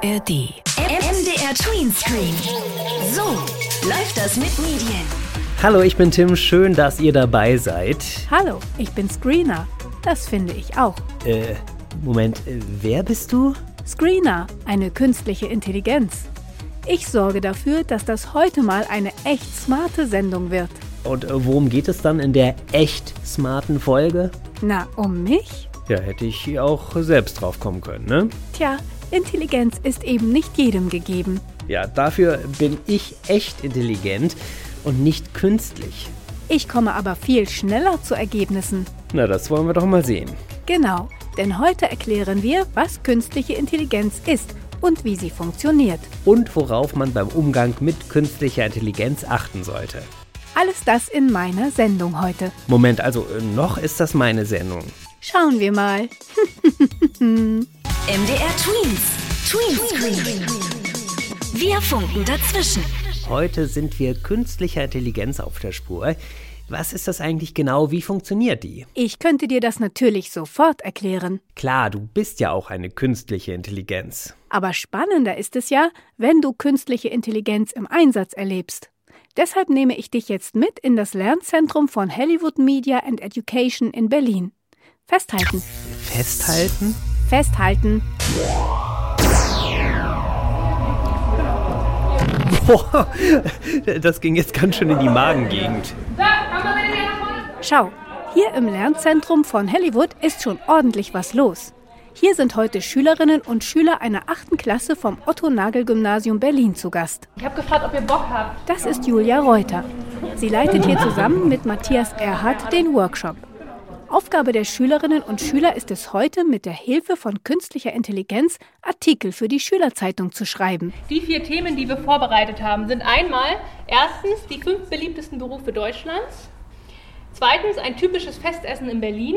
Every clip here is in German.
ARD. MDR Tweenscreen. So läuft das mit Medien. Hallo, ich bin Tim. Schön, dass ihr dabei seid. Hallo, ich bin Screener. Das finde ich auch. Äh, Moment, äh, wer bist du? Screener, eine künstliche Intelligenz. Ich sorge dafür, dass das heute mal eine echt smarte Sendung wird. Und äh, worum geht es dann in der echt smarten Folge? Na, um mich? Ja, hätte ich auch selbst drauf kommen können, ne? Tja, Intelligenz ist eben nicht jedem gegeben. Ja, dafür bin ich echt intelligent und nicht künstlich. Ich komme aber viel schneller zu Ergebnissen. Na, das wollen wir doch mal sehen. Genau, denn heute erklären wir, was künstliche Intelligenz ist und wie sie funktioniert. Und worauf man beim Umgang mit künstlicher Intelligenz achten sollte. Alles das in meiner Sendung heute. Moment, also äh, noch ist das meine Sendung. Schauen wir mal. MDR Tweens. Tweenscreen. Wir funken dazwischen. Heute sind wir künstlicher Intelligenz auf der Spur. Was ist das eigentlich genau? Wie funktioniert die? Ich könnte dir das natürlich sofort erklären. Klar, du bist ja auch eine künstliche Intelligenz. Aber spannender ist es ja, wenn du künstliche Intelligenz im Einsatz erlebst. Deshalb nehme ich dich jetzt mit in das Lernzentrum von Hollywood Media and Education in Berlin. Festhalten. Festhalten? Festhalten. Boah, das ging jetzt ganz schön in die Magengegend. Schau, hier im Lernzentrum von Hollywood ist schon ordentlich was los. Hier sind heute Schülerinnen und Schüler einer achten Klasse vom Otto-Nagel-Gymnasium Berlin zu Gast. Ich habe gefragt, ob ihr Bock habt. Das ist Julia Reuter. Sie leitet hier zusammen mit Matthias Erhardt den Workshop. Aufgabe der Schülerinnen und Schüler ist es heute, mit der Hilfe von künstlicher Intelligenz Artikel für die Schülerzeitung zu schreiben. Die vier Themen, die wir vorbereitet haben, sind einmal erstens die fünf beliebtesten Berufe Deutschlands, zweitens ein typisches Festessen in Berlin,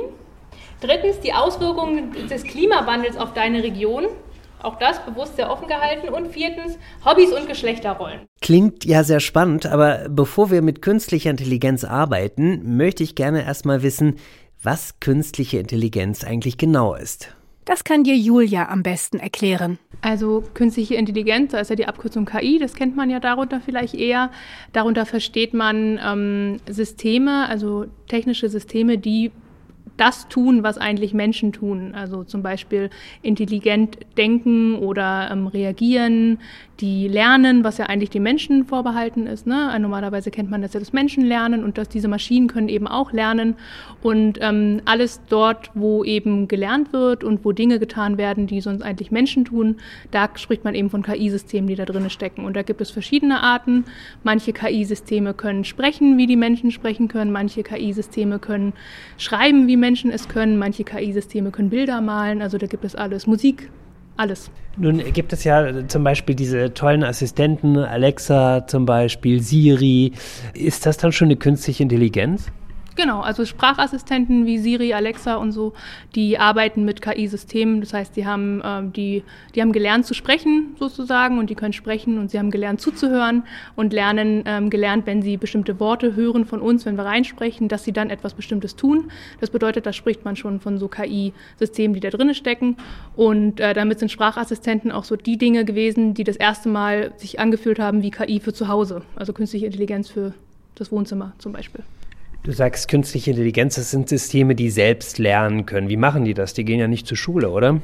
drittens die Auswirkungen des Klimawandels auf deine Region, auch das bewusst sehr offen gehalten, und viertens Hobbys und Geschlechterrollen. Klingt ja sehr spannend, aber bevor wir mit künstlicher Intelligenz arbeiten, möchte ich gerne erstmal wissen, was künstliche Intelligenz eigentlich genau ist. Das kann dir Julia am besten erklären. Also künstliche Intelligenz, da ist ja die Abkürzung KI, das kennt man ja darunter vielleicht eher. Darunter versteht man ähm, Systeme, also technische Systeme, die das tun, was eigentlich Menschen tun. Also zum Beispiel intelligent denken oder ähm, reagieren, die lernen, was ja eigentlich den Menschen vorbehalten ist. Ne? Normalerweise kennt man das ja, das Menschen lernen und dass diese Maschinen können eben auch lernen. Und ähm, alles dort, wo eben gelernt wird und wo Dinge getan werden, die sonst eigentlich Menschen tun, da spricht man eben von KI-Systemen, die da drin stecken. Und da gibt es verschiedene Arten. Manche KI-Systeme können sprechen, wie die Menschen sprechen können. Manche KI-Systeme können schreiben, wie Menschen es können. Manche KI-Systeme können Bilder malen. Also da gibt es alles. Musik, alles. Nun gibt es ja zum Beispiel diese tollen Assistenten, Alexa zum Beispiel, Siri. Ist das dann schon eine künstliche Intelligenz? Genau, also Sprachassistenten wie Siri, Alexa und so, die arbeiten mit KI-Systemen. Das heißt, die haben, äh, die, die haben gelernt zu sprechen sozusagen und die können sprechen und sie haben gelernt zuzuhören und lernen ähm, gelernt, wenn sie bestimmte Worte hören von uns, wenn wir reinsprechen, dass sie dann etwas Bestimmtes tun. Das bedeutet, da spricht man schon von so KI-Systemen, die da drinnen stecken. Und äh, damit sind Sprachassistenten auch so die Dinge gewesen, die das erste Mal sich angefühlt haben wie KI für zu Hause, also künstliche Intelligenz für das Wohnzimmer zum Beispiel. Du sagst, künstliche Intelligenz, das sind Systeme, die selbst lernen können. Wie machen die das? Die gehen ja nicht zur Schule, oder?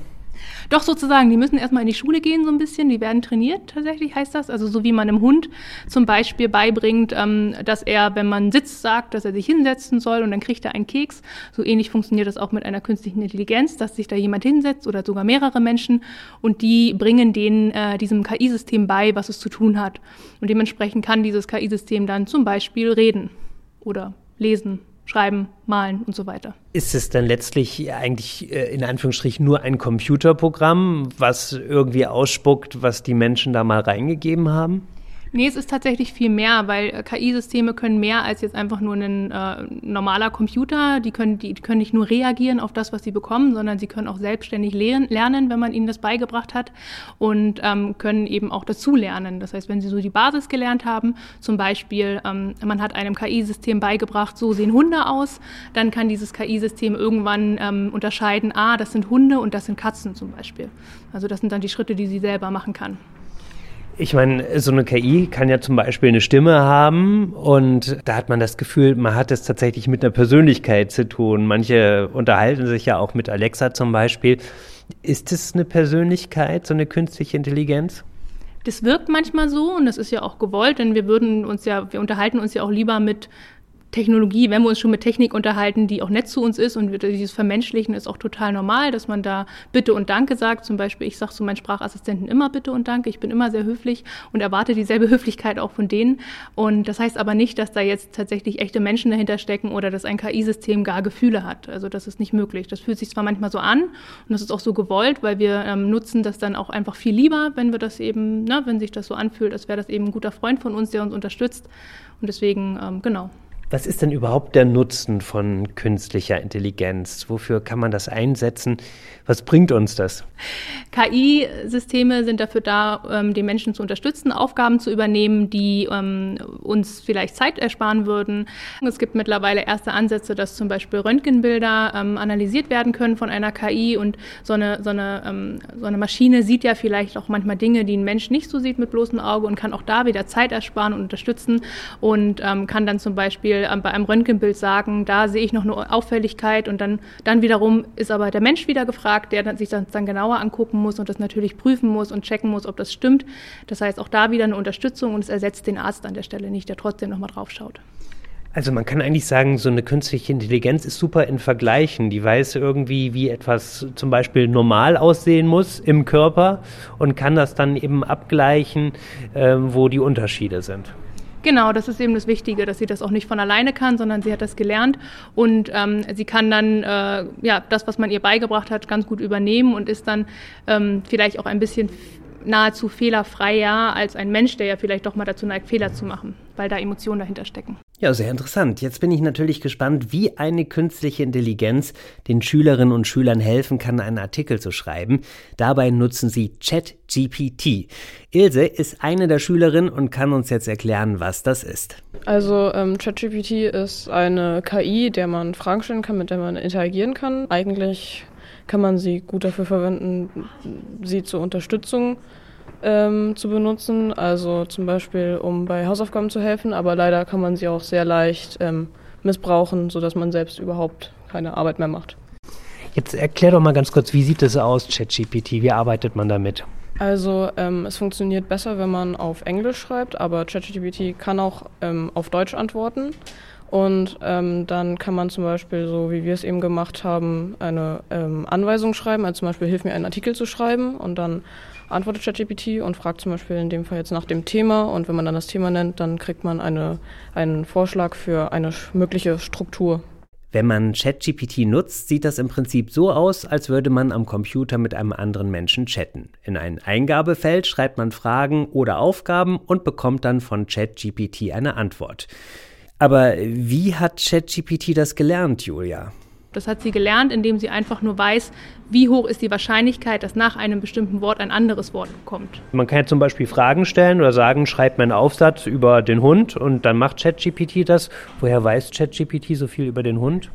Doch sozusagen, die müssen erstmal in die Schule gehen so ein bisschen, die werden trainiert tatsächlich, heißt das. Also so wie man einem Hund zum Beispiel beibringt, ähm, dass er, wenn man sitzt, sagt, dass er sich hinsetzen soll und dann kriegt er einen Keks. So ähnlich funktioniert das auch mit einer künstlichen Intelligenz, dass sich da jemand hinsetzt oder sogar mehrere Menschen und die bringen denen äh, diesem KI-System bei, was es zu tun hat. Und dementsprechend kann dieses KI-System dann zum Beispiel reden oder lesen, schreiben, malen und so weiter. Ist es dann letztlich eigentlich äh, in Anführungsstrichen nur ein Computerprogramm, was irgendwie ausspuckt, was die Menschen da mal reingegeben haben? Nee, es ist tatsächlich viel mehr, weil äh, KI-Systeme können mehr als jetzt einfach nur ein äh, normaler Computer. Die können, die, können nicht nur reagieren auf das, was sie bekommen, sondern sie können auch selbstständig lernen, wenn man ihnen das beigebracht hat und ähm, können eben auch dazu lernen. Das heißt, wenn sie so die Basis gelernt haben, zum Beispiel, ähm, man hat einem KI-System beigebracht, so sehen Hunde aus, dann kann dieses KI-System irgendwann ähm, unterscheiden, ah, das sind Hunde und das sind Katzen zum Beispiel. Also das sind dann die Schritte, die sie selber machen kann. Ich meine, so eine KI kann ja zum Beispiel eine Stimme haben und da hat man das Gefühl, man hat es tatsächlich mit einer Persönlichkeit zu tun. Manche unterhalten sich ja auch mit Alexa zum Beispiel. Ist es eine Persönlichkeit, so eine künstliche Intelligenz? Das wirkt manchmal so und das ist ja auch gewollt, denn wir würden uns ja, wir unterhalten uns ja auch lieber mit Technologie, wenn wir uns schon mit Technik unterhalten, die auch nett zu uns ist und dieses Vermenschlichen ist auch total normal, dass man da Bitte und Danke sagt. Zum Beispiel, ich sage zu meinen Sprachassistenten immer Bitte und Danke. Ich bin immer sehr höflich und erwarte dieselbe Höflichkeit auch von denen. Und das heißt aber nicht, dass da jetzt tatsächlich echte Menschen dahinter stecken oder dass ein KI-System gar Gefühle hat. Also das ist nicht möglich. Das fühlt sich zwar manchmal so an und das ist auch so gewollt, weil wir ähm, nutzen das dann auch einfach viel lieber, wenn wir das eben, ne, wenn sich das so anfühlt, als wäre das eben ein guter Freund von uns, der uns unterstützt. Und deswegen, ähm, genau. Was ist denn überhaupt der Nutzen von künstlicher Intelligenz? Wofür kann man das einsetzen? Was bringt uns das? KI-Systeme sind dafür da, ähm, den Menschen zu unterstützen, Aufgaben zu übernehmen, die ähm, uns vielleicht Zeit ersparen würden. Es gibt mittlerweile erste Ansätze, dass zum Beispiel Röntgenbilder ähm, analysiert werden können von einer KI und so eine, so, eine, ähm, so eine Maschine sieht ja vielleicht auch manchmal Dinge, die ein Mensch nicht so sieht mit bloßem Auge und kann auch da wieder Zeit ersparen und unterstützen und ähm, kann dann zum Beispiel ähm, bei einem Röntgenbild sagen, da sehe ich noch eine Auffälligkeit und dann, dann wiederum ist aber der Mensch wieder gefragt, der dann sich das dann genauer angucken muss und das natürlich prüfen muss und checken muss, ob das stimmt. Das heißt, auch da wieder eine Unterstützung und es ersetzt den Arzt an der Stelle nicht, der trotzdem nochmal drauf schaut. Also man kann eigentlich sagen, so eine künstliche Intelligenz ist super in Vergleichen. Die weiß irgendwie, wie etwas zum Beispiel normal aussehen muss im Körper und kann das dann eben abgleichen, äh, wo die Unterschiede sind. Genau, das ist eben das Wichtige, dass sie das auch nicht von alleine kann, sondern sie hat das gelernt und ähm, sie kann dann äh, ja das, was man ihr beigebracht hat, ganz gut übernehmen und ist dann ähm, vielleicht auch ein bisschen nahezu fehlerfreier als ein Mensch, der ja vielleicht doch mal dazu neigt, Fehler zu machen, weil da Emotionen dahinter stecken. Ja, sehr interessant. Jetzt bin ich natürlich gespannt, wie eine künstliche Intelligenz den Schülerinnen und Schülern helfen kann, einen Artikel zu schreiben. Dabei nutzen sie ChatGPT. Ilse ist eine der Schülerinnen und kann uns jetzt erklären, was das ist. Also ähm, ChatGPT ist eine KI, der man Fragen stellen kann, mit der man interagieren kann. Eigentlich kann man sie gut dafür verwenden, sie zur Unterstützung ähm, zu benutzen, also zum Beispiel um bei Hausaufgaben zu helfen, aber leider kann man sie auch sehr leicht ähm, missbrauchen, sodass man selbst überhaupt keine Arbeit mehr macht. Jetzt erklär doch mal ganz kurz, wie sieht es aus, ChatGPT? Wie arbeitet man damit? Also ähm, es funktioniert besser, wenn man auf Englisch schreibt, aber ChatGPT kann auch ähm, auf Deutsch antworten. Und ähm, dann kann man zum Beispiel, so wie wir es eben gemacht haben, eine ähm, Anweisung schreiben, also zum Beispiel hilf mir einen Artikel zu schreiben und dann antwortet ChatGPT und fragt zum Beispiel in dem Fall jetzt nach dem Thema und wenn man dann das Thema nennt, dann kriegt man eine, einen Vorschlag für eine mögliche Struktur. Wenn man ChatGPT nutzt, sieht das im Prinzip so aus, als würde man am Computer mit einem anderen Menschen chatten. In ein Eingabefeld schreibt man Fragen oder Aufgaben und bekommt dann von ChatGPT eine Antwort. Aber wie hat ChatGPT das gelernt, Julia? Das hat sie gelernt, indem sie einfach nur weiß, wie hoch ist die Wahrscheinlichkeit, dass nach einem bestimmten Wort ein anderes Wort kommt. Man kann ja zum Beispiel Fragen stellen oder sagen, schreibt mir einen Aufsatz über den Hund und dann macht ChatGPT das. Woher weiß ChatGPT so viel über den Hund?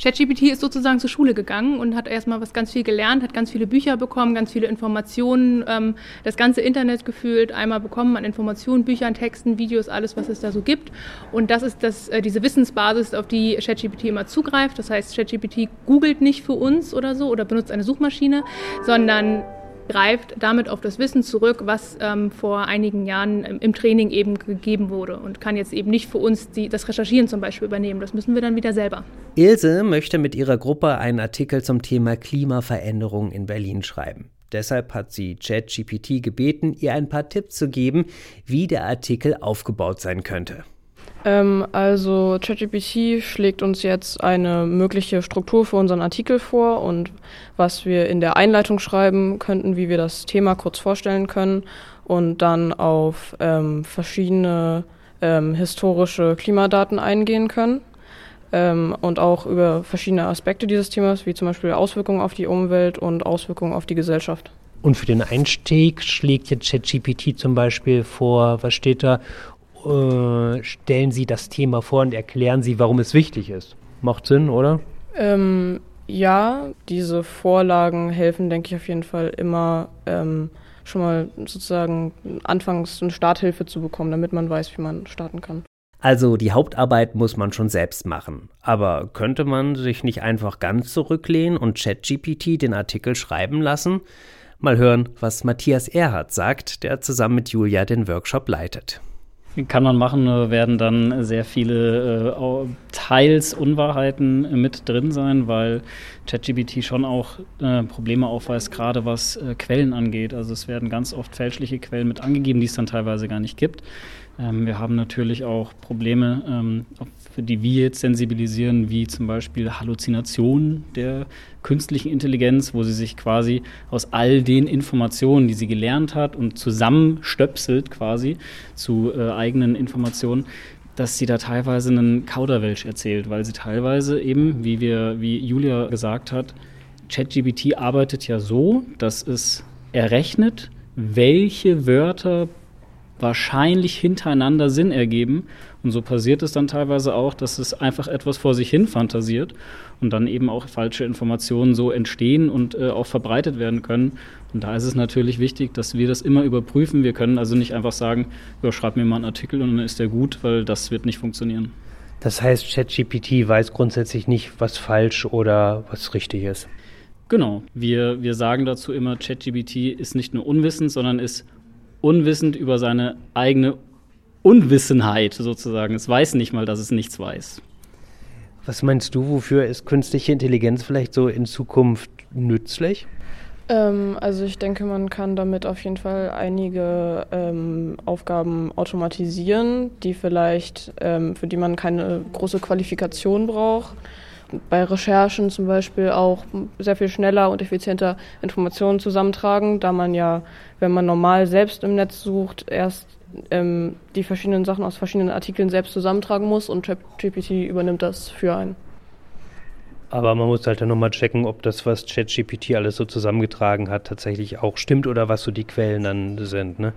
ChatGPT ist sozusagen zur Schule gegangen und hat erstmal was ganz viel gelernt, hat ganz viele Bücher bekommen, ganz viele Informationen, ähm, das ganze Internet gefühlt einmal bekommen an Informationen, Büchern, Texten, Videos, alles, was es da so gibt. Und das ist das, äh, diese Wissensbasis, auf die ChatGPT immer zugreift. Das heißt, ChatGPT googelt nicht für uns oder so oder benutzt eine Suchmaschine, sondern greift damit auf das Wissen zurück, was ähm, vor einigen Jahren im, Training eben gegeben wurde und kann jetzt eben nicht für uns die, das Recherchieren zum Beispiel übernehmen. Das müssen wir dann wieder selber. Ilse möchte mit ihrer Gruppe einen Artikel zum Thema Klimaveränderung in Berlin schreiben. Deshalb hat sie ChatGPT gebeten, ihr ein paar Tipps zu geben, wie der Artikel aufgebaut sein könnte. Ähm, also ChatGPT schlägt uns jetzt eine mögliche Struktur für unseren Artikel vor und was wir in der Einleitung schreiben könnten, wie wir das Thema kurz vorstellen können und dann auf ähm, verschiedene ähm, historische Klimadaten eingehen können ähm, und auch über verschiedene Aspekte dieses Themas, wie zum Beispiel Auswirkungen auf die Umwelt und Auswirkungen auf die Gesellschaft. Und für den Einstieg schlägt jetzt ChatGPT zum Beispiel vor, was steht da? Äh, stellen Sie das Thema vor und erklären Sie, warum es wichtig ist. Macht Sinn, oder? Ähm, ja, diese Vorlagen helfen, denke ich, auf jeden Fall immer ähm, schon mal sozusagen anfangs eine Starthilfe zu bekommen, damit man weiß, wie man starten kann. Also die Hauptarbeit muss man schon selbst machen. Aber könnte man sich nicht einfach ganz zurücklehnen und ChatGPT den Artikel schreiben lassen? Mal hören, was Matthias Erhardt sagt, der zusammen mit Julia den Workshop leitet. Kann man machen, werden dann sehr viele äh, teils Unwahrheiten mit drin sein, weil ChatGPT schon auch äh, Probleme aufweist, gerade was äh, Quellen angeht. Also es werden ganz oft fälschliche Quellen mit angegeben, die es dann teilweise gar nicht gibt. Ähm, wir haben natürlich auch Probleme, ähm, für die wir jetzt sensibilisieren, wie zum Beispiel Halluzinationen der künstlichen Intelligenz, wo sie sich quasi aus all den Informationen, die sie gelernt hat und zusammenstöpselt quasi zu äh, eigenen Informationen, dass sie da teilweise einen Kauderwelsch erzählt, weil sie teilweise eben, wie wir, wie Julia gesagt hat, ChatGPT arbeitet ja so, dass es errechnet, welche Wörter wahrscheinlich hintereinander Sinn ergeben. Und so passiert es dann teilweise auch, dass es einfach etwas vor sich hin fantasiert und dann eben auch falsche Informationen so entstehen und äh, auch verbreitet werden können. Und da ist es natürlich wichtig, dass wir das immer überprüfen. Wir können also nicht einfach sagen, ja, schreib mir mal einen Artikel und dann ist der gut, weil das wird nicht funktionieren. Das heißt, ChatGPT weiß grundsätzlich nicht, was falsch oder was richtig ist. Genau. Wir, wir sagen dazu immer, ChatGPT ist nicht nur unwissend, sondern ist unwissend über seine eigene Unwissenheit sozusagen. Es weiß nicht mal, dass es nichts weiß. Was meinst du, wofür ist künstliche Intelligenz vielleicht so in Zukunft nützlich? Ähm, also ich denke, man kann damit auf jeden Fall einige ähm, Aufgaben automatisieren, die vielleicht, ähm, für die man keine große Qualifikation braucht bei Recherchen zum Beispiel auch sehr viel schneller und effizienter Informationen zusammentragen, da man ja, wenn man normal selbst im Netz sucht, erst ähm, die verschiedenen Sachen aus verschiedenen Artikeln selbst zusammentragen muss und ChatGPT übernimmt das für einen. Aber man muss halt dann nochmal checken, ob das, was ChatGPT alles so zusammengetragen hat, tatsächlich auch stimmt oder was so die Quellen dann sind. Ne?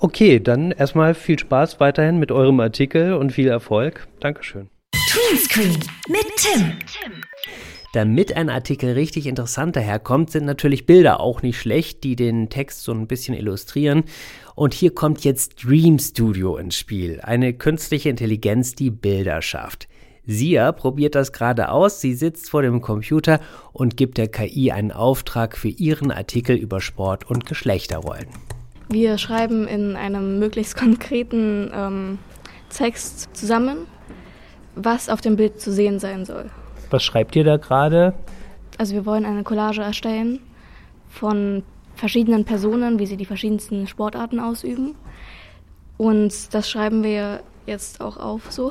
Okay, dann erstmal viel Spaß weiterhin mit eurem Artikel und viel Erfolg. Dankeschön. Greenscreen mit Tim. Damit ein Artikel richtig interessant daherkommt, sind natürlich Bilder auch nicht schlecht, die den Text so ein bisschen illustrieren. Und hier kommt jetzt Dream Studio ins Spiel, eine künstliche Intelligenz, die Bilder schafft. Sia probiert das gerade aus, sie sitzt vor dem Computer und gibt der KI einen Auftrag für ihren Artikel über Sport und Geschlechterrollen. Wir schreiben in einem möglichst konkreten ähm, Text zusammen was auf dem Bild zu sehen sein soll. Was schreibt ihr da gerade? Also wir wollen eine Collage erstellen von verschiedenen Personen, wie sie die verschiedensten Sportarten ausüben. Und das schreiben wir jetzt auch auf so.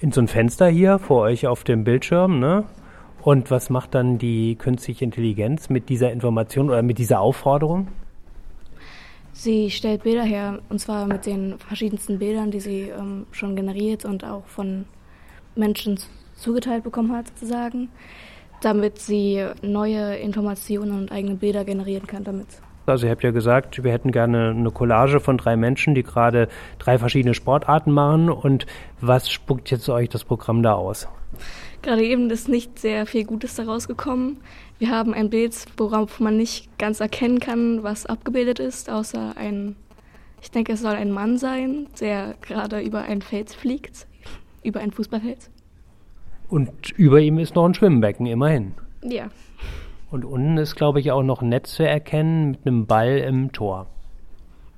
In so ein Fenster hier vor euch auf dem Bildschirm, ne? Und was macht dann die künstliche Intelligenz mit dieser Information oder mit dieser Aufforderung? Sie stellt Bilder her, und zwar mit den verschiedensten Bildern, die sie ähm, schon generiert und auch von Menschen zugeteilt bekommen hat, sozusagen, damit sie neue Informationen und eigene Bilder generieren kann damit. Also ihr habt ja gesagt, wir hätten gerne eine Collage von drei Menschen, die gerade drei verschiedene Sportarten machen. Und was spuckt jetzt euch das Programm da aus? Gerade eben ist nicht sehr viel Gutes daraus gekommen. Wir haben ein Bild, worauf man nicht ganz erkennen kann, was abgebildet ist, außer ein, ich denke, es soll ein Mann sein, der gerade über ein Feld fliegt über ein Fußballfeld. Und über ihm ist noch ein Schwimmbecken, immerhin. Ja. Und unten ist, glaube ich, auch noch ein Netz zu erkennen mit einem Ball im Tor.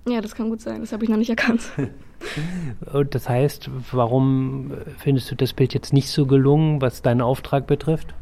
Ja, das kann gut sein. Das habe ich noch nicht erkannt. Und das heißt, warum findest du das Bild jetzt nicht so gelungen, was deinen Auftrag betrifft?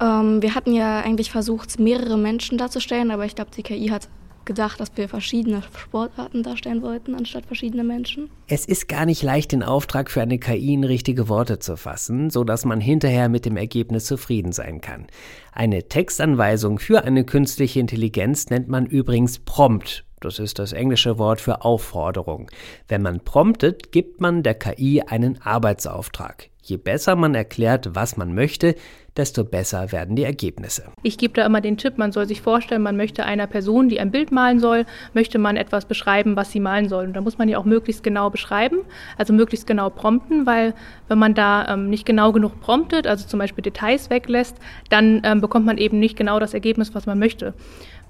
Ähm, wir hatten ja eigentlich versucht, mehrere Menschen darzustellen, aber ich glaube, die KI hat gedacht, dass wir verschiedene Sportarten darstellen wollten, anstatt verschiedene Menschen. Es ist gar nicht leicht, den Auftrag für eine KI in richtige Worte zu fassen, so dass man hinterher mit dem Ergebnis zufrieden sein kann. Eine Textanweisung für eine künstliche Intelligenz nennt man übrigens Prompt. Das ist das englische Wort für Aufforderung. Wenn man promptet, gibt man der KI einen Arbeitsauftrag. Je besser man erklärt, was man möchte, desto besser werden die Ergebnisse. Ich gebe da immer den Tipp, man soll sich vorstellen, man möchte einer Person, die ein Bild malen soll, möchte man etwas beschreiben, was sie malen soll. Und da muss man ja auch möglichst genau beschreiben, also möglichst genau prompten, weil wenn man da ähm, nicht genau genug promptet, also zum Beispiel Details weglässt, dann ähm, bekommt man eben nicht genau das Ergebnis, was man möchte.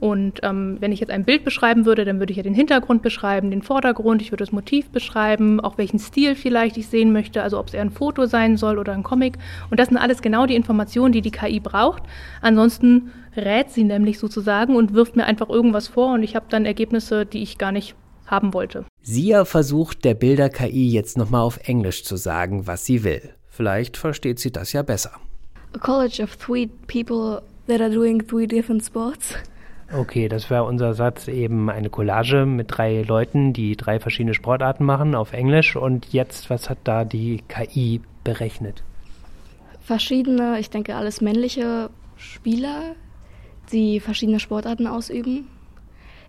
Und ähm, wenn ich jetzt ein Bild beschreiben würde, dann würde ich ja den Hintergrund beschreiben, den Vordergrund, ich würde das Motiv beschreiben, auch welchen Stil vielleicht ich sehen möchte, also ob es eher ein Foto sein soll oder ein Comic. Und das sind alles genau die Informationen, die die KI braucht. Ansonsten rät sie nämlich sozusagen und wirft mir einfach irgendwas vor und ich habe dann Ergebnisse, die ich gar nicht haben wollte. Sia versucht der Bilder-KI jetzt nochmal auf Englisch zu sagen, was sie will. Vielleicht versteht sie das ja besser. A college of three people that are doing three different sports. Okay, das wäre unser Satz eben eine Collage mit drei Leuten, die drei verschiedene Sportarten machen auf Englisch. Und jetzt, was hat da die KI berechnet? Verschiedene, ich denke alles männliche Spieler, die verschiedene Sportarten ausüben.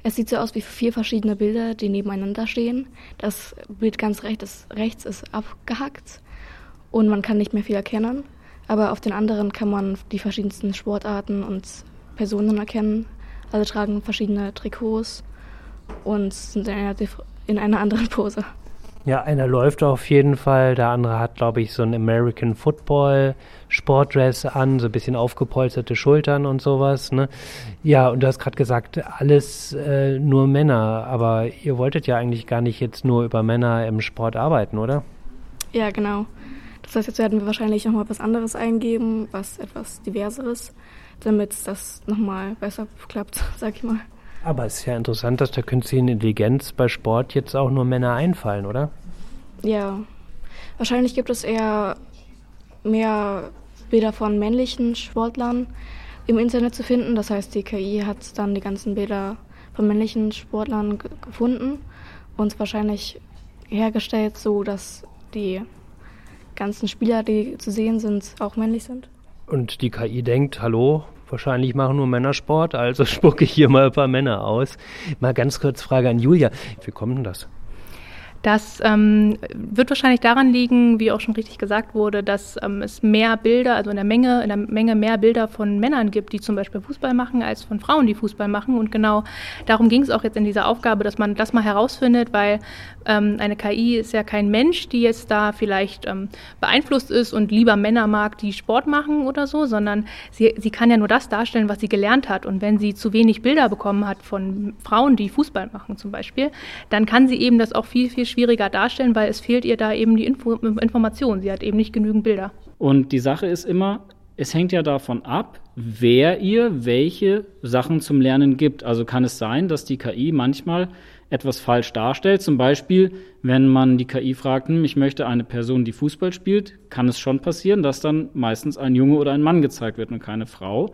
Es sieht so aus wie vier verschiedene Bilder, die nebeneinander stehen. Das Bild ganz rechts, rechts ist abgehackt und man kann nicht mehr viel erkennen. Aber auf den anderen kann man die verschiedensten Sportarten und Personen erkennen. Alle tragen verschiedene Trikots und sind in einer, in einer anderen Pose. Ja, einer läuft auf jeden Fall, der andere hat, glaube ich, so ein American Football Sportdress an, so ein bisschen aufgepolsterte Schultern und sowas. Ne? Ja, und du hast gerade gesagt, alles äh, nur Männer, aber ihr wolltet ja eigentlich gar nicht jetzt nur über Männer im Sport arbeiten, oder? Ja, genau. Das heißt, jetzt werden wir wahrscheinlich nochmal was anderes eingeben, was etwas diverseres damit das nochmal besser klappt, sag ich mal. Aber es ist ja interessant, dass der künstlichen Intelligenz bei Sport jetzt auch nur Männer einfallen, oder? Ja. Wahrscheinlich gibt es eher mehr Bilder von männlichen Sportlern im Internet zu finden. Das heißt, die KI hat dann die ganzen Bilder von männlichen Sportlern gefunden und wahrscheinlich hergestellt, so dass die ganzen Spieler, die zu sehen sind, auch männlich sind. Und die KI denkt, hallo, wahrscheinlich machen nur Männer Sport, also spucke ich hier mal ein paar Männer aus. Mal ganz kurz Frage an Julia. Wie kommt denn das? Das ähm, wird wahrscheinlich daran liegen, wie auch schon richtig gesagt wurde, dass ähm, es mehr Bilder, also in der Menge, in der Menge mehr Bilder von Männern gibt, die zum Beispiel Fußball machen, als von Frauen, die Fußball machen. Und genau darum ging es auch jetzt in dieser Aufgabe, dass man das mal herausfindet, weil ähm, eine KI ist ja kein Mensch, die jetzt da vielleicht ähm, beeinflusst ist und lieber Männer mag, die Sport machen oder so, sondern sie, sie kann ja nur das darstellen, was sie gelernt hat. Und wenn sie zu wenig Bilder bekommen hat von Frauen, die Fußball machen zum Beispiel, dann kann sie eben das auch viel, viel schwieriger darstellen, weil es fehlt ihr da eben die Info Information. Sie hat eben nicht genügend Bilder. Und die Sache ist immer, es hängt ja davon ab, wer ihr welche Sachen zum Lernen gibt. Also kann es sein, dass die KI manchmal etwas falsch darstellt. Zum Beispiel, wenn man die KI fragt, hm, ich möchte eine Person, die Fußball spielt, kann es schon passieren, dass dann meistens ein Junge oder ein Mann gezeigt wird und keine Frau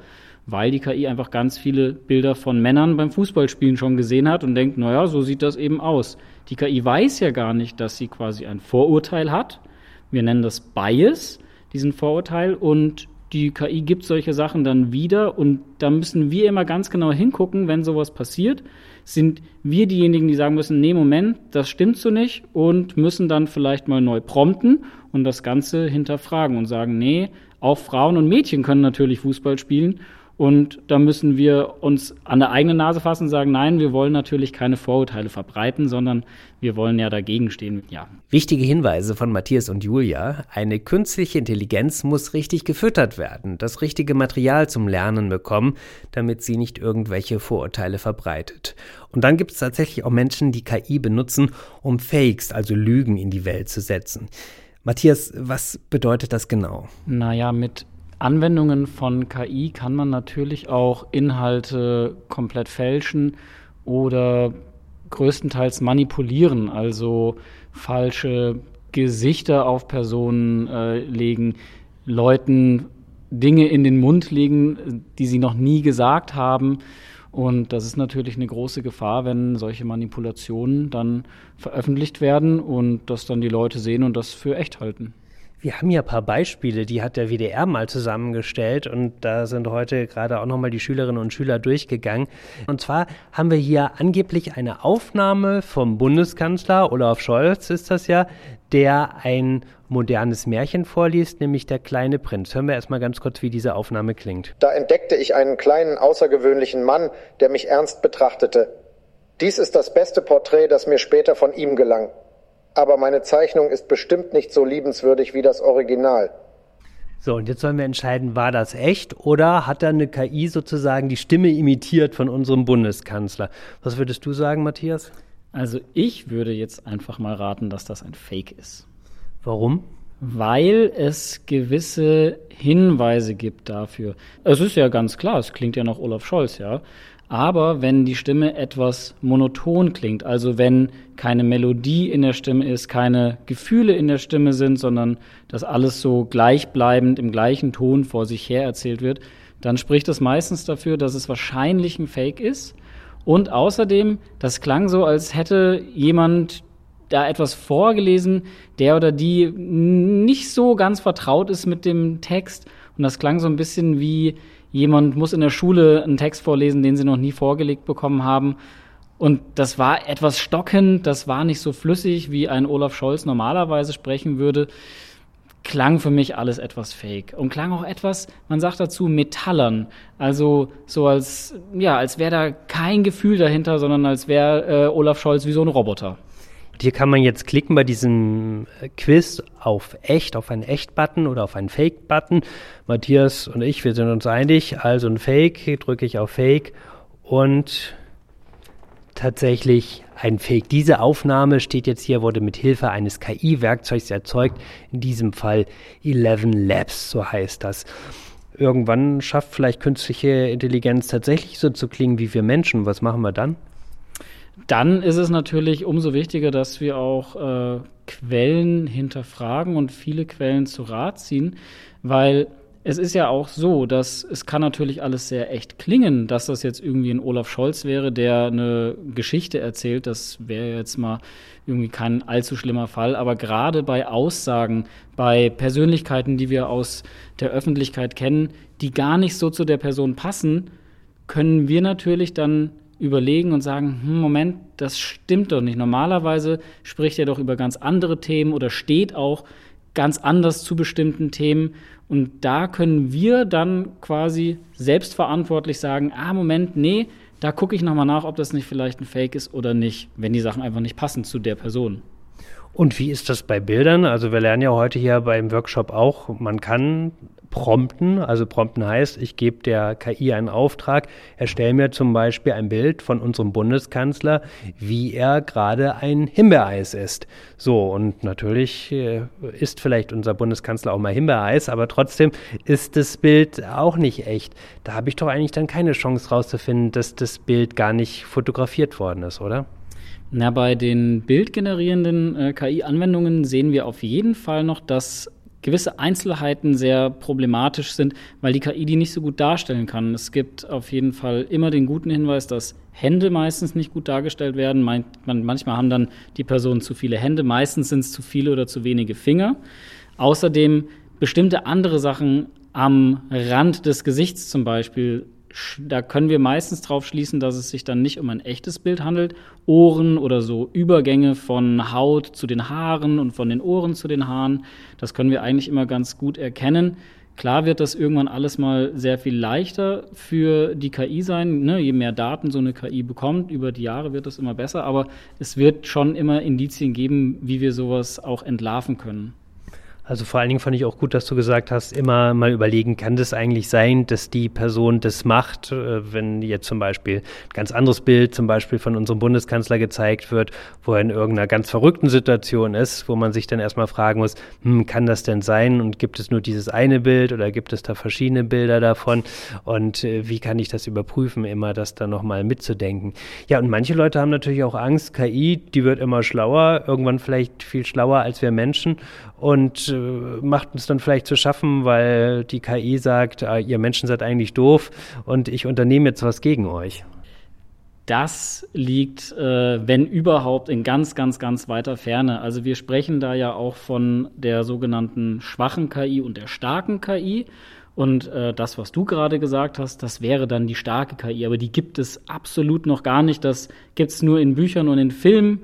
weil die KI einfach ganz viele Bilder von Männern beim Fußballspielen schon gesehen hat und denkt, naja, so sieht das eben aus. Die KI weiß ja gar nicht, dass sie quasi ein Vorurteil hat. Wir nennen das Bias, diesen Vorurteil, und die KI gibt solche Sachen dann wieder. Und da müssen wir immer ganz genau hingucken, wenn sowas passiert, sind wir diejenigen, die sagen müssen, nee, Moment, das stimmt so nicht und müssen dann vielleicht mal neu prompten und das Ganze hinterfragen und sagen, nee, auch Frauen und Mädchen können natürlich Fußball spielen und da müssen wir uns an der eigenen Nase fassen und sagen, nein, wir wollen natürlich keine Vorurteile verbreiten, sondern wir wollen ja dagegen stehen. Ja. Wichtige Hinweise von Matthias und Julia. Eine künstliche Intelligenz muss richtig gefüttert werden, das richtige Material zum Lernen bekommen, damit sie nicht irgendwelche Vorurteile verbreitet. Und dann gibt es tatsächlich auch Menschen, die KI benutzen, um Fakes, also Lügen in die Welt zu setzen. Matthias, was bedeutet das genau? Naja, mit Anwendungen von KI kann man natürlich auch Inhalte komplett fälschen oder größtenteils manipulieren, also falsche Gesichter auf Personen äh, legen, Leuten Dinge in den Mund legen, die sie noch nie gesagt haben Und das ist natürlich eine große Gefahr, wenn solche Manipulationen dann veröffentlicht werden und das dann die Leute sehen und das für echt halten. Wir haben hier ein paar Beispiele, die hat der WDR mal zusammengestellt und da sind heute gerade auch nochmal die Schülerinnen und Schüler durchgegangen. Und zwar haben wir hier angeblich eine Aufnahme vom Bundeskanzler, Olaf Scholz ist das ja, der ein modernes Märchen vorliest, nämlich Der kleine Prinz. Hören wir erstmal ganz kurz, wie diese Aufnahme klingt. Da entdeckte ich einen kleinen, außergewöhnlichen Mann, der mich ernst betrachtete. Dies ist das beste Porträt, das mir später von ihm gelang aber meine Zeichnung ist bestimmt nicht so liebenswürdig wie das Original. So, und jetzt sollen wir entscheiden, war das echt oder hat da eine KI sozusagen die Stimme imitiert von unserem Bundeskanzler? Was würdest du sagen, Matthias? Also ich würde jetzt einfach mal raten, dass das ein Fake ist. Warum? Weil es gewisse Hinweise gibt dafür. Es ist ja ganz klar, es klingt ja nach Olaf Scholz, ja. Aber wenn die Stimme etwas monoton klingt, also wenn keine Melodie in der Stimme ist, keine Gefühle in der Stimme sind, sondern dass alles so gleichbleibend im gleichen Ton vor sich her erzählt wird, dann spricht das meistens dafür, dass es wahrscheinlich ein Fake ist. Und außerdem, das klang so, als hätte jemand da etwas vorgelesen, der oder die nicht so ganz vertraut ist mit dem Text. Und das klang so ein bisschen wie jemand muss in der Schule einen Text vorlesen, den sie noch nie vorgelegt bekommen haben. Und das war etwas stockend, das war nicht so flüssig, wie ein Olaf Scholz normalerweise sprechen würde. Klang für mich alles etwas fake und klang auch etwas, man sagt dazu, metallern. Also so als, ja, als wäre da kein Gefühl dahinter, sondern als wäre äh, Olaf Scholz wie so ein Roboter. Hier kann man jetzt klicken bei diesem äh, Quiz auf echt, auf einen Echt-Button oder auf einen Fake-Button. Matthias und ich, wir sind uns einig. Also ein Fake, drücke ich auf Fake und tatsächlich ein Fake. Diese Aufnahme steht jetzt hier, wurde mit Hilfe eines KI-Werkzeugs erzeugt. In diesem Fall 11 Labs, so heißt das. Irgendwann schafft vielleicht künstliche Intelligenz tatsächlich so zu klingen wie wir Menschen. Was machen wir dann? Dann ist es natürlich umso wichtiger, dass wir auch äh, Quellen hinterfragen und viele Quellen zu Rat ziehen, weil es ist ja auch so, dass es kann natürlich alles sehr echt klingen, dass das jetzt irgendwie ein Olaf Scholz wäre, der eine Geschichte erzählt. Das wäre jetzt mal irgendwie kein allzu schlimmer Fall. Aber gerade bei Aussagen, bei Persönlichkeiten, die wir aus der Öffentlichkeit kennen, die gar nicht so zu der Person passen, können wir natürlich dann überlegen und sagen, hm, Moment, das stimmt doch nicht. Normalerweise spricht er doch über ganz andere Themen oder steht auch ganz anders zu bestimmten Themen. Und da können wir dann quasi selbstverantwortlich sagen, ah, Moment, nee, da gucke ich nochmal nach, ob das nicht vielleicht ein Fake ist oder nicht, wenn die Sachen einfach nicht passen zu der Person. Und wie ist das bei Bildern? Also wir lernen ja heute hier beim Workshop auch, man kann prompten. Also prompten heißt, ich gebe der KI einen Auftrag, erstelle mir zum Beispiel ein Bild von unserem Bundeskanzler, wie er gerade ein Himbeereis isst. So, und natürlich äh, isst vielleicht unser Bundeskanzler auch mal Himbeereis, aber trotzdem ist das Bild auch nicht echt. Da habe ich doch eigentlich dann keine Chance rauszufinden, dass das Bild gar nicht fotografiert worden ist, oder? Na, bei den bildgenerierenden äh, KI-Anwendungen sehen wir auf jeden Fall noch, dass gewisse Einzelheiten sehr problematisch sind, weil die KI die nicht so gut darstellen kann. Es gibt auf jeden Fall immer den guten Hinweis, dass Hände meistens nicht gut dargestellt werden. manchmal haben dann die Personen zu viele Hände, meistens sind es zu viele oder zu wenige Finger. Außerdem bestimmte andere Sachen am Rand des Gesichts zum Beispiel da können wir meistens drauf schließen, dass es sich dann nicht um ein echtes Bild handelt. Ohren oder so Übergänge von Haut zu den Haaren und von den Ohren zu den Haaren, das können wir eigentlich immer ganz gut erkennen. Klar wird das irgendwann alles mal sehr viel leichter für die KI sein. Ne? Je mehr Daten so eine KI bekommt, über die Jahre wird das immer besser. Aber es wird schon immer Indizien geben, wie wir sowas auch entlarven können. Also vor allen Dingen fand ich auch gut, dass du gesagt hast, immer mal überlegen, kann das eigentlich sein, dass die Person das macht, äh, wenn jetzt zum Beispiel ein ganz anderes Bild zum Beispiel von unserem Bundeskanzler gezeigt wird, wo er in irgendeiner ganz verrückten Situation ist, wo man sich dann erstmal fragen muss, hm, kann das denn sein? Und gibt es nur dieses eine Bild oder gibt es da verschiedene Bilder davon? Und äh, wie kann ich das überprüfen, immer das dann nochmal mitzudenken. Ja, und manche Leute haben natürlich auch Angst, KI, die wird immer schlauer, irgendwann vielleicht viel schlauer als wir Menschen. Und äh, macht uns dann vielleicht zu schaffen, weil die KI sagt, ah, ihr Menschen seid eigentlich doof und ich unternehme jetzt was gegen euch. das liegt, äh, wenn überhaupt, in ganz, ganz, ganz weiter Ferne. Also wir sprechen da ja auch von der sogenannten schwachen KI und der starken KI. Und äh, das, was du gerade gesagt hast, das wäre dann die starke KI. Aber die gibt es absolut noch gar nicht. Das gibt es nur in Büchern und in Filmen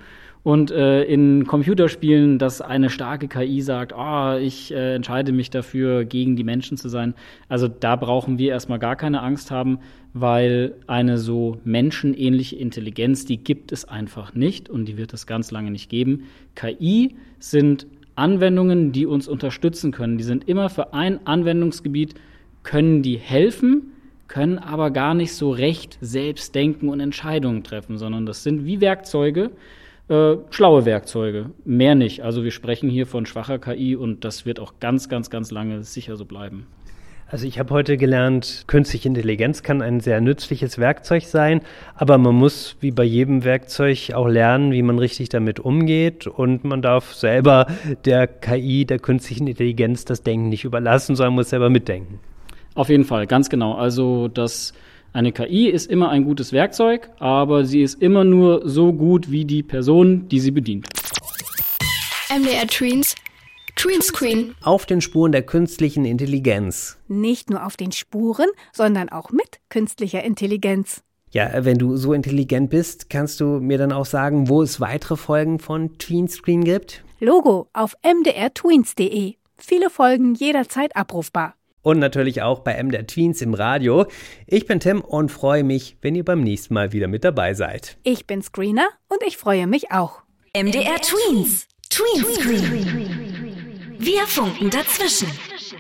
und äh, in Computerspielen, dass eine starke KI sagt, oh, ich äh, entscheide mich dafür, gegen die Menschen zu sein. Also da brauchen wir erstmal gar keine Angst haben, weil eine so menschenähnliche Intelligenz, die gibt es einfach nicht und die wird es ganz lange nicht geben. KI sind Anwendungen, die uns unterstützen können. Die sind immer für ein Anwendungsgebiet, können die helfen, können aber gar nicht so recht selbst denken und Entscheidungen treffen, sondern das sind wie Werkzeuge, äh, schlaue Werkzeuge. Mehr nicht. Also wir sprechen hier von schwacher KI und das wird auch ganz, ganz, ganz lange sicher so bleiben. Also ich habe heute gelernt, künstliche Intelligenz kann ein sehr nützliches Werkzeug sein, aber man muss wie bei jedem Werkzeug auch lernen, wie man richtig damit umgeht und man darf selber der KI, der künstlichen Intelligenz das Denken nicht überlassen, sondern muss selber mitdenken. Auf jeden Fall, ganz genau. Also das eine KI ist immer ein gutes Werkzeug, aber sie ist immer nur so gut wie die Person, die sie bedient. MDR Tweens Tweenscreen. Auf den Spuren der künstlichen Intelligenz. Nicht nur auf den Spuren, sondern auch mit künstlicher Intelligenz. Ja, wenn du so intelligent bist, kannst du mir dann auch sagen, wo es weitere Folgen von Tweenscreen gibt? Logo auf mdrtweens.de. Viele Folgen jederzeit abrufbar und natürlich auch bei MDR Tweens im Radio. Ich bin Tim und freue mich, wenn ihr beim nächsten Mal wieder mit dabei seid. Ich bin Screener und ich freue mich auch. MDR Tweens. Tweenscreen. Wir funken dazwischen.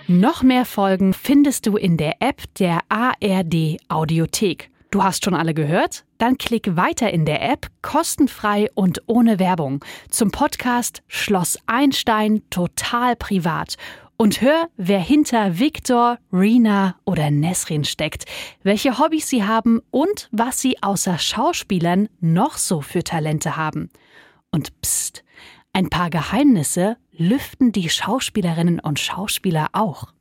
Noch mehr Folgen findest du in der App der ARD Audiothek. Du hast schon alle gehört? Dann klick weiter in der App kostenfrei und ohne Werbung zum Podcast Schloss Einstein total privat und hör, wer hinter Victor, Rina oder Nesrin steckt, welche Hobbys sie haben und was sie außer Schauspielern noch so für Talente haben. Und pst, ein paar Geheimnisse lüften die Schauspielerinnen und Schauspieler auch.